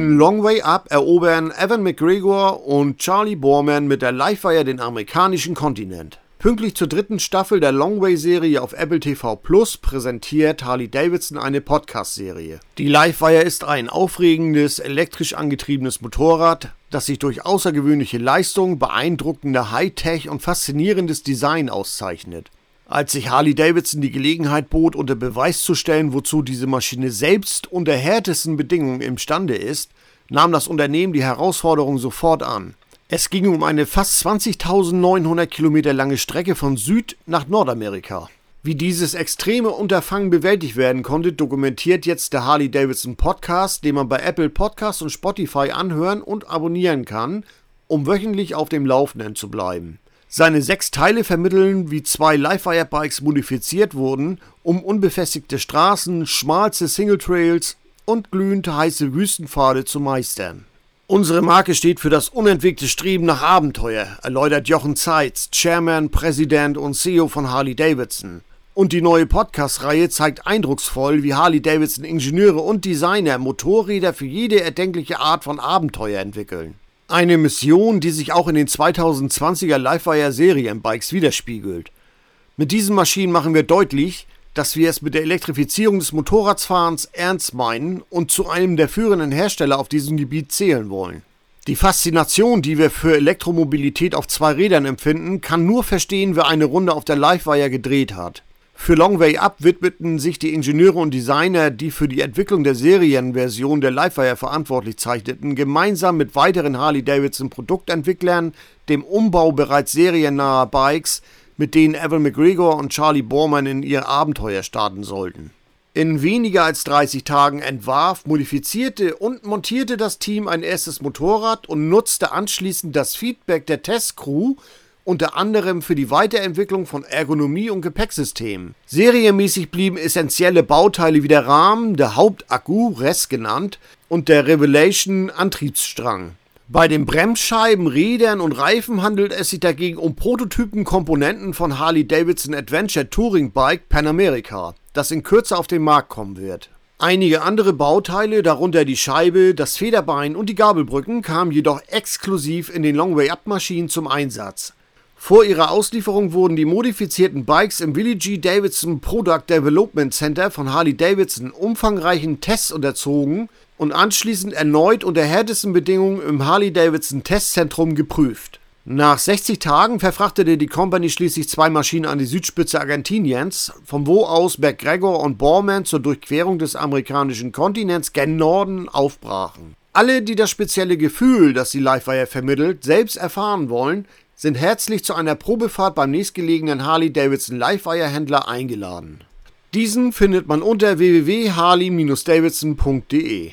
Long Way Up erobern Evan McGregor und Charlie Borman mit der Livewire den amerikanischen Kontinent. Pünktlich zur dritten Staffel der Longway-Serie auf Apple TV Plus präsentiert Harley Davidson eine Podcast-Serie. Die Livewire ist ein aufregendes, elektrisch angetriebenes Motorrad, das sich durch außergewöhnliche Leistung, beeindruckende Hightech und faszinierendes Design auszeichnet. Als sich Harley Davidson die Gelegenheit bot, unter Beweis zu stellen, wozu diese Maschine selbst unter härtesten Bedingungen imstande ist, nahm das Unternehmen die Herausforderung sofort an. Es ging um eine fast 20.900 Kilometer lange Strecke von Süd nach Nordamerika. Wie dieses extreme Unterfangen bewältigt werden konnte, dokumentiert jetzt der Harley Davidson Podcast, den man bei Apple Podcasts und Spotify anhören und abonnieren kann, um wöchentlich auf dem Laufenden zu bleiben. Seine sechs Teile vermitteln, wie zwei Livewire-Bikes modifiziert wurden, um unbefestigte Straßen, schmalste Singletrails und glühend heiße Wüstenpfade zu meistern. Unsere Marke steht für das unentwegte Streben nach Abenteuer, erläutert Jochen Zeitz, Chairman, Präsident und CEO von Harley Davidson. Und die neue Podcast-Reihe zeigt eindrucksvoll, wie Harley Davidson Ingenieure und Designer Motorräder für jede erdenkliche Art von Abenteuer entwickeln. Eine Mission, die sich auch in den 2020er Livewire Serienbikes widerspiegelt. Mit diesen Maschinen machen wir deutlich, dass wir es mit der Elektrifizierung des Motorradfahrens ernst meinen und zu einem der führenden Hersteller auf diesem Gebiet zählen wollen. Die Faszination, die wir für Elektromobilität auf zwei Rädern empfinden, kann nur verstehen, wer eine Runde auf der Livewire gedreht hat. Für Long Way Up widmeten sich die Ingenieure und Designer, die für die Entwicklung der Serienversion der Livewire verantwortlich zeichneten, gemeinsam mit weiteren Harley-Davidson Produktentwicklern dem Umbau bereits seriennaher Bikes mit denen Evan McGregor und Charlie Borman in ihr Abenteuer starten sollten. In weniger als 30 Tagen entwarf, modifizierte und montierte das Team ein erstes Motorrad und nutzte anschließend das Feedback der Testcrew unter anderem für die Weiterentwicklung von Ergonomie und Gepäcksystemen. Serienmäßig blieben essentielle Bauteile wie der Rahmen, der Hauptakku, RES genannt, und der Revelation Antriebsstrang. Bei den Bremsscheiben, Rädern und Reifen handelt es sich dagegen um Prototypen-Komponenten von Harley-Davidson Adventure Touring Bike Panamerica, das in Kürze auf den Markt kommen wird. Einige andere Bauteile, darunter die Scheibe, das Federbein und die Gabelbrücken, kamen jedoch exklusiv in den Longway-Up-Maschinen zum Einsatz. Vor ihrer Auslieferung wurden die modifizierten Bikes im Willie G. Davidson Product Development Center von Harley Davidson umfangreichen Tests unterzogen und anschließend erneut unter härtesten Bedingungen im Harley-Davidson Testzentrum geprüft. Nach 60 Tagen verfrachtete die Company schließlich zwei Maschinen an die Südspitze Argentiniens, von wo aus McGregor und Borman zur Durchquerung des amerikanischen Kontinents gen Norden aufbrachen. Alle, die das spezielle Gefühl, das die Livewire vermittelt, selbst erfahren wollen, sind herzlich zu einer Probefahrt beim nächstgelegenen Harley-Davidson Livewire-Händler eingeladen. Diesen findet man unter www.harley-davidson.de.